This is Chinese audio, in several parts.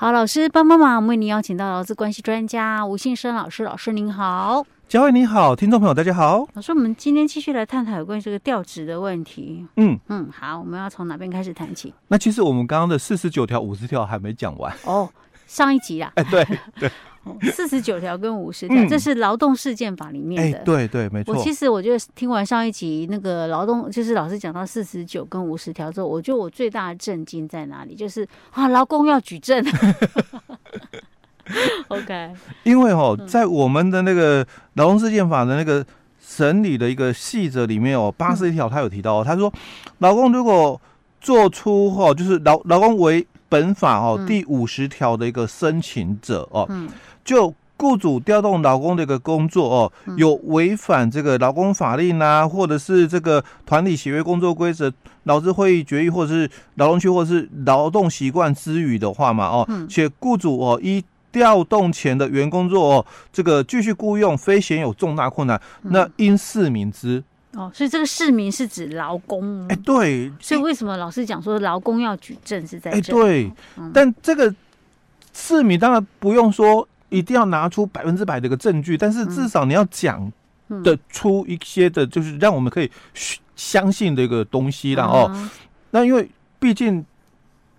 好，老师帮帮忙，我们为您邀请到劳资关系专家吴信生老师，老师您好。嘉惠你好，听众朋友大家好。老师，我们今天继续来探讨有关于这个调职的问题。嗯嗯，好，我们要从哪边开始谈起？那其实我们刚刚的四十九条、五十条还没讲完哦，上一集啦。哎，对 对，四十九条跟五十条，这是劳动事件法里面的。哎，对对，没错。我其实我觉得听完上一集那个劳动，就是老师讲到四十九跟五十条之后，我觉得我最大的震惊在哪里？就是啊，劳工要举证。OK，因为哦，在我们的那个劳动事件法的那个审理的一个细则里面哦，八十一条他有提到，哦他说，劳工如果做出哦，就是劳劳工为本法哦第五十条的一个申请者哦，就雇主调动劳工的一个工作哦，有违反这个劳工法令啊，或者是这个团体协约工作规则、劳资会议决议，或者是劳动区或者是劳动习惯之余的话嘛哦，且雇主哦依调动前的原工作哦，这个继续雇佣，非显有重大困难，那应释明之。哦，所以这个市民是指劳工。哎，对。所以为什么老师讲说劳工要举证是在这？哎，对。但这个市民当然不用说一定要拿出百分之百的一个证据，但是至少你要讲的出一些的，就是让我们可以相信的一个东西了哦。那因为毕竟。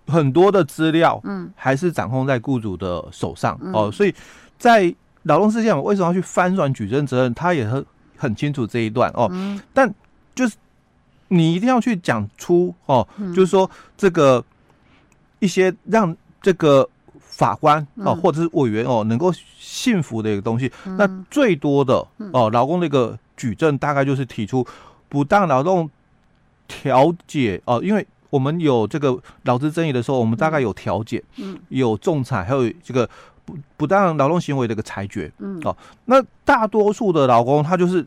很多的资料，嗯，还是掌控在雇主的手上哦，所以在劳动事件我为什么要去翻转举证责任，他也很很清楚这一段哦。但就是你一定要去讲出哦，就是说这个一些让这个法官哦或者是委员哦能够信服的一个东西。那最多的哦，劳工的一个举证大概就是提出不当劳动调解哦，因为。我们有这个劳资争议的时候，我们大概有调解，嗯，有仲裁，还有这个不不当劳动行为的一个裁决，嗯，哦，那大多数的劳工他就是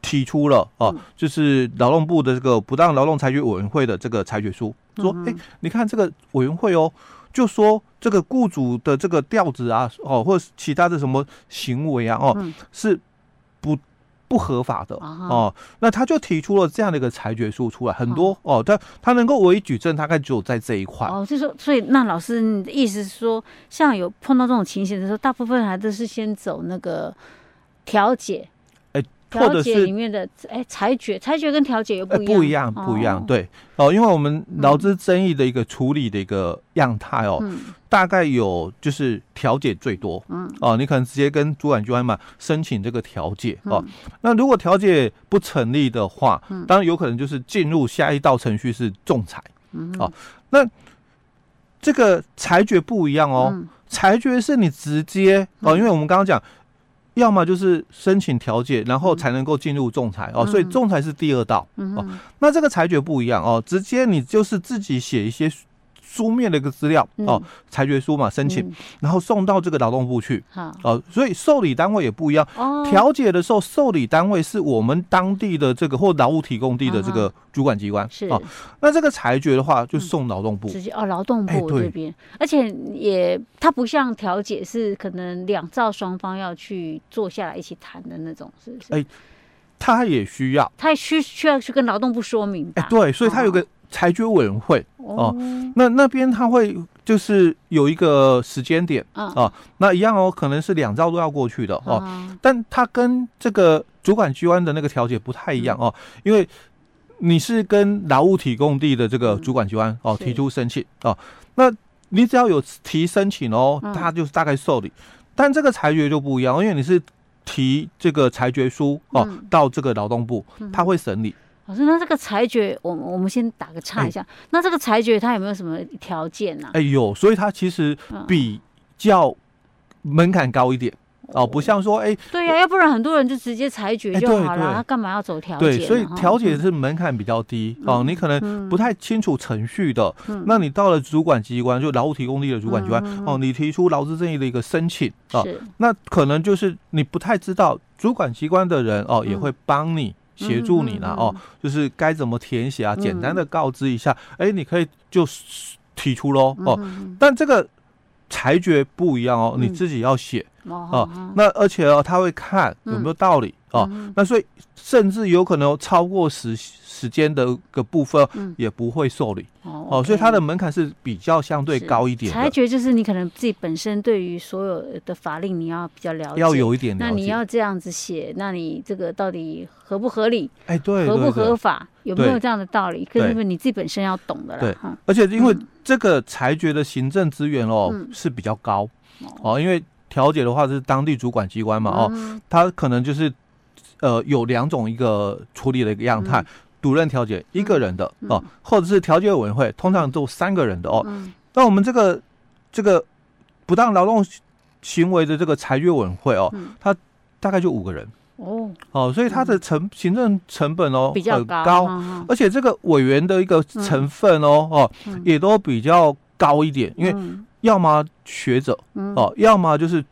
提出了哦，就是劳动部的这个不当劳动裁决委员会的这个裁决书，说，哎，你看这个委员会哦，就说这个雇主的这个调职啊，哦，或者其他的什么行为啊，哦，是不。不合法的哦，那他就提出了这样的一个裁决书出来，很多哦，他他能够唯一举证，大概只有在这一块哦。就说，所以那老师你的意思是说，像有碰到这种情形的时候，大部分还都是先走那个调解。调解里面的哎，裁决，裁决跟调解又不一样，不一样，不一样。对哦，因为我们劳资争议的一个处理的一个样态哦，大概有就是调解最多，嗯哦，你可能直接跟主管机关嘛申请这个调解哦。那如果调解不成立的话，当然有可能就是进入下一道程序是仲裁，哦。那这个裁决不一样哦，裁决是你直接哦，因为我们刚刚讲。要么就是申请调解，然后才能够进入仲裁哦，所以仲裁是第二道哦。那这个裁决不一样哦，直接你就是自己写一些书面的一个资料哦，裁决书嘛，申请，然后送到这个劳动部去。好哦，所以受理单位也不一样。调解的时候，受理单位是我们当地的这个或劳务提供地的这个主管机关。是哦，那这个裁决的话，就送劳动部。直接哦，劳动部这边，而且也它不像调解是可能两造双方要去坐下来一起谈的那种，是不是？哎，他也需要，他也需需要去跟劳动部说明。哎，对，所以他有个。裁决委员会哦，那那边他会就是有一个时间点啊，那一样哦，可能是两兆都要过去的哦，但他跟这个主管机关的那个调解不太一样哦，因为你是跟劳务提供地的这个主管机关哦提出申请哦，那你只要有提申请哦，他就是大概受理，但这个裁决就不一样，因为你是提这个裁决书哦到这个劳动部，他会审理。老师，那这个裁决，我我们先打个岔一下。欸、那这个裁决它有没有什么条件呢、啊？哎、欸，有，所以它其实比较门槛高一点、嗯、哦，不像说哎，欸、对呀、啊，要不然很多人就直接裁决就好了，干嘛要走调解？对，所以调解是门槛比较低、嗯、哦，你可能不太清楚程序的，嗯、那你到了主管机关，就劳务提供地的主管机关、嗯、哦，你提出劳资争议的一个申请啊，是。那可能就是你不太知道主管机关的人哦，也会帮你。协助你了哦，就是该怎么填写啊？简单的告知一下，哎，你可以就提出喽哦。但这个裁决不一样哦，你自己要写哦。那而且哦，他会看有没有道理哦。嗯、那所以甚至有可能超过时时间的个部分也不会受理。嗯、哦，所以它的门槛是比较相对高一点的。裁决就是你可能自己本身对于所有的法令你要比较了解，要有一点了解。那你要这样子写，那你这个到底合不合理？哎，对，合不合法？有没有这样的道理？可是你自己本身要懂的了。对，而且因为这个裁决的行政资源哦是比较高哦，因为调解的话是当地主管机关嘛哦，他可能就是呃有两种一个处理的一个样态，独任调解一个人的哦，或者是调解委员会，通常都三个人的哦。那我们这个这个不当劳动行为的这个裁决委员会哦，他大概就五个人。哦。哦，所以它的成行政成本哦比较高，而且这个委员的一个成分哦哦也都比较高一点，因为要么学者哦，要么就是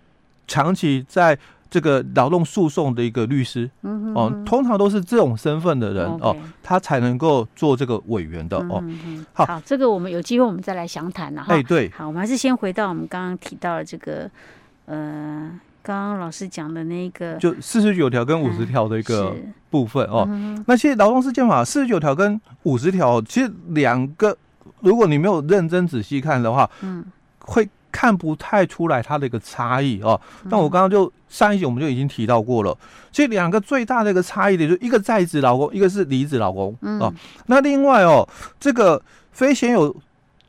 长期在这个劳动诉讼的一个律师嗯哦，通常都是这种身份的人哦，他才能够做这个委员的哦。好，这个我们有机会我们再来详谈了哈。哎，对，好，我们还是先回到我们刚刚提到的这个呃。刚刚老师讲的那个，就四十九条跟五十条的一个部分哦。那其实劳动事件法四十九条跟五十条，其实两个，如果你没有认真仔细看的话，嗯，会看不太出来它的一个差异哦。那我刚刚就上一集我们就已经提到过了，其实两个最大的一个差异点，就一个在职劳工，一个是离职劳工哦。那另外哦，这个非现有。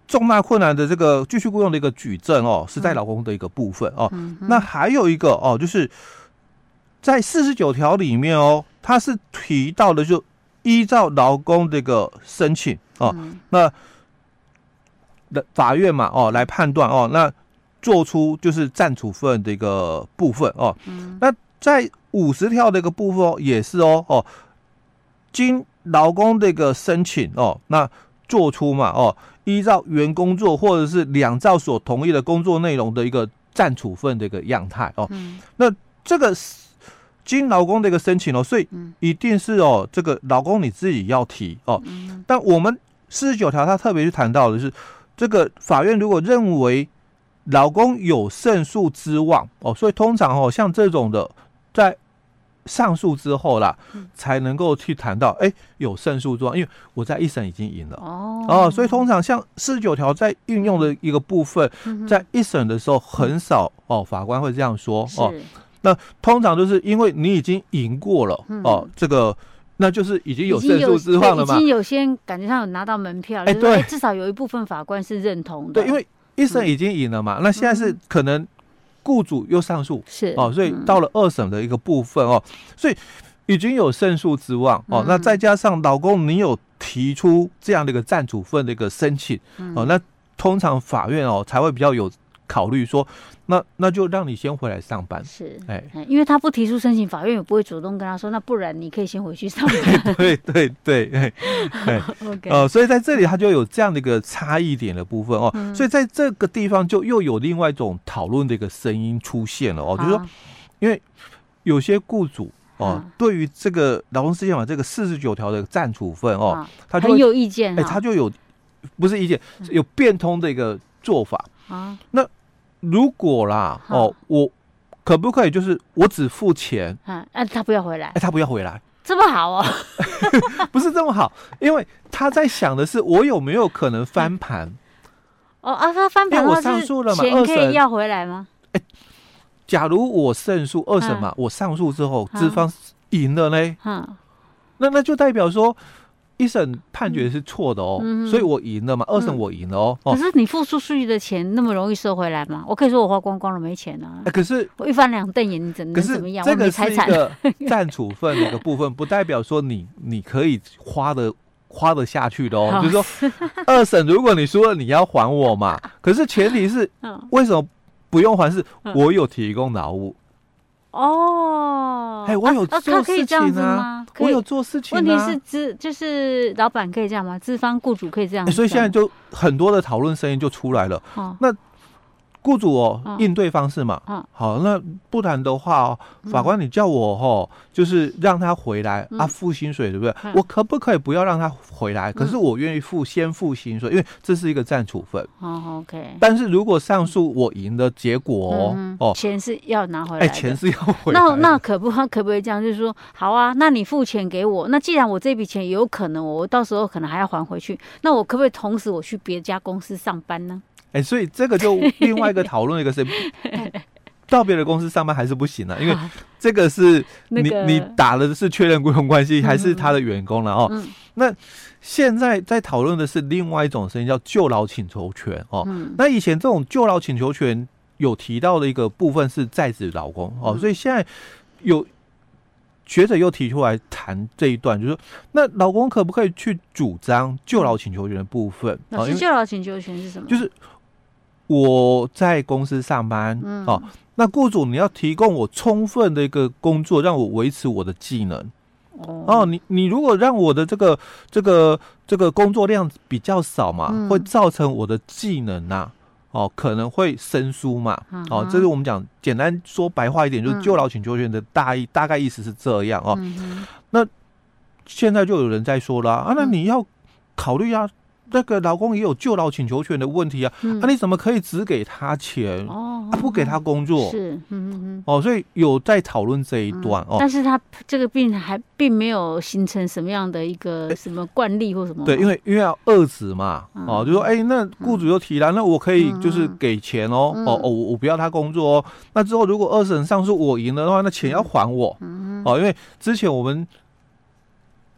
重大困难的这个继续雇佣的一个举证哦，是在劳工的一个部分哦。嗯嗯、那还有一个哦，就是在四十九条里面哦，它是提到的，就依照劳工这个申请哦，嗯、那的法院嘛哦来判断哦，那做出就是暂处分的一个部分哦。嗯、那在五十条的一个部分也是哦哦，经劳工的一个申请哦，那做出嘛哦。依照原工作或者是两造所同意的工作内容的一个暂处分的一个样态哦，嗯、那这个经劳工的一个申请哦，所以一定是哦，这个劳工你自己要提哦。嗯、但我们四十九条他特别去谈到的是，这个法院如果认为老公有胜诉之望哦，所以通常哦像这种的在。上诉之后啦，才能够去谈到，哎，有胜诉状，因为我在一审已经赢了。哦，哦，所以通常像四十九条在运用的一个部分，在一审的时候很少哦，法官会这样说哦。那通常就是因为你已经赢过了哦，这个那就是已经有胜诉之望了嘛，已经有先感觉上有拿到门票，哎，对，至少有一部分法官是认同的，对，因为一审已经赢了嘛，那现在是可能。雇主又上诉，是哦，所以到了二审的一个部分哦，所以已经有胜诉之望哦。那再加上老公你有提出这样的一个占处分的一个申请哦，那通常法院哦才会比较有考虑说。那那就让你先回来上班，是哎，因为他不提出申请，法院也不会主动跟他说，那不然你可以先回去上班。对对对，哎。哎，OK，呃，所以在这里他就有这样的一个差异点的部分哦，所以在这个地方就又有另外一种讨论的一个声音出现了哦，就是说，因为有些雇主哦，对于这个劳动事件法这个四十九条的暂处分哦，他很有意见，哎，他就有不是意见，有变通的一个做法。啊，那。如果啦，哦，我可不可以就是我只付钱，嗯，哎，他不要回来，哎，他不要回来，这么好哦？不是这么好，因为他在想的是我有没有可能翻盘？哦啊，他翻盘，我上诉了嘛，钱可以要回来吗？哎，假如我胜诉二审嘛，我上诉之后资方赢了呢？嗯，那那就代表说。一审判决是错的哦，嗯、所以我赢了嘛。嗯、二审我赢了哦。可是你付出去的钱那么容易收回来吗？我可以说我花光光了，没钱啊。可是我一翻两瞪眼，你怎能怎么样？这个是一个占处分的一个部分，不代表说你你可以花的花得下去的哦。就是说，二审如果你输了，你要还我嘛。可是前提是，为什么不用还？是我有提供劳务。哦，哎，我有做事情啊，可以这样子吗？我有做事情啊。问题是资就是老板可以这样吗？资方雇主可以这样？所以现在就很多的讨论声音就出来了。那雇主哦，应对方式嘛，嗯，好，那不然的话哦，法官你叫我哦，就是让他回来啊，付薪水对不对？我可不可以不要让他回来？可是我愿意付，先付薪水，因为这是一个暂处分。哦，OK。但是如果上诉我赢的结果哦，钱是要拿回来，哎，钱是要回来。那那可不可不可以这样？就是说，好啊，那你付钱给我，那既然我这笔钱有可能我到时候可能还要还回去，那我可不可以同时我去别家公司上班呢？哎、欸，所以这个就另外一个讨论一个是，到别的公司上班还是不行了，因为这个是你你打的是确认雇佣关系，还是他的员工了哦。那现在在讨论的是另外一种声音，叫救劳请求权哦。那以前这种救劳请求权有提到的一个部分是在职劳工哦，所以现在有学者又提出来谈这一段，就是说那老公可不可以去主张救劳请求权的部分？老师，救劳请求权是什么？就是。我在公司上班，嗯、哦，那雇主你要提供我充分的一个工作，让我维持我的技能。哦，哦，你你如果让我的这个这个这个工作量比较少嘛，嗯、会造成我的技能呐、啊，哦，可能会生疏嘛。嗯、哦，这是我们讲简单说白话一点，就是就劳请求权的大意、嗯、大概意思是这样哦。嗯、那现在就有人在说了啊，那你要考虑啊。那个老公也有就劳请求权的问题啊，啊、你怎么可以只给他钱，哦、啊不给他工作？是，嗯嗯嗯，哦，所以有在讨论这一段、嗯、哦。但是他这个病还并没有形成什么样的一个什么惯例或什么？对，因为因为要遏止嘛，嗯、哦，就说哎、欸，那雇主又提了，嗯、那我可以就是给钱哦，嗯、哦哦，我不要他工作哦。那之后如果二审上诉我赢了的话，那钱要还我，嗯、哦，因为之前我们。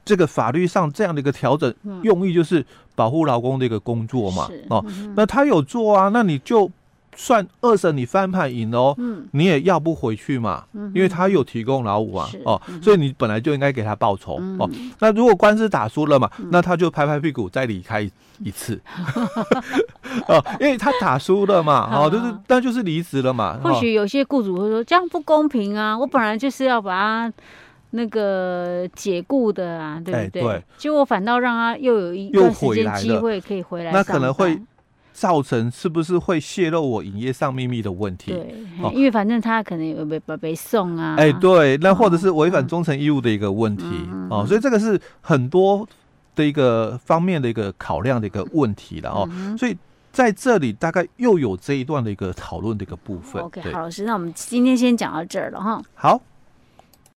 这个法律上这样的一个调整，用意就是保护劳工的一个工作嘛。哦，那他有做啊，那你就算二审你翻盘赢了哦，你也要不回去嘛，因为他有提供劳务啊，哦，所以你本来就应该给他报酬哦。那如果官司打输了嘛，那他就拍拍屁股再离开一次，哦，因为他打输了嘛，哦，就是那就是离职了嘛。或许有些雇主会说这样不公平啊，我本来就是要把他。那个解雇的啊，对不对？对，结果反倒让他又有一段时间机会可以回来，那可能会造成是不是会泄露我营业上秘密的问题？对，因为反正他可能有被被送啊。哎，对，那或者是违反忠诚义务的一个问题哦，所以这个是很多的一个方面的一个考量的一个问题了哦。所以在这里大概又有这一段的一个讨论的一个部分。OK，好，老师，那我们今天先讲到这儿了哈。好。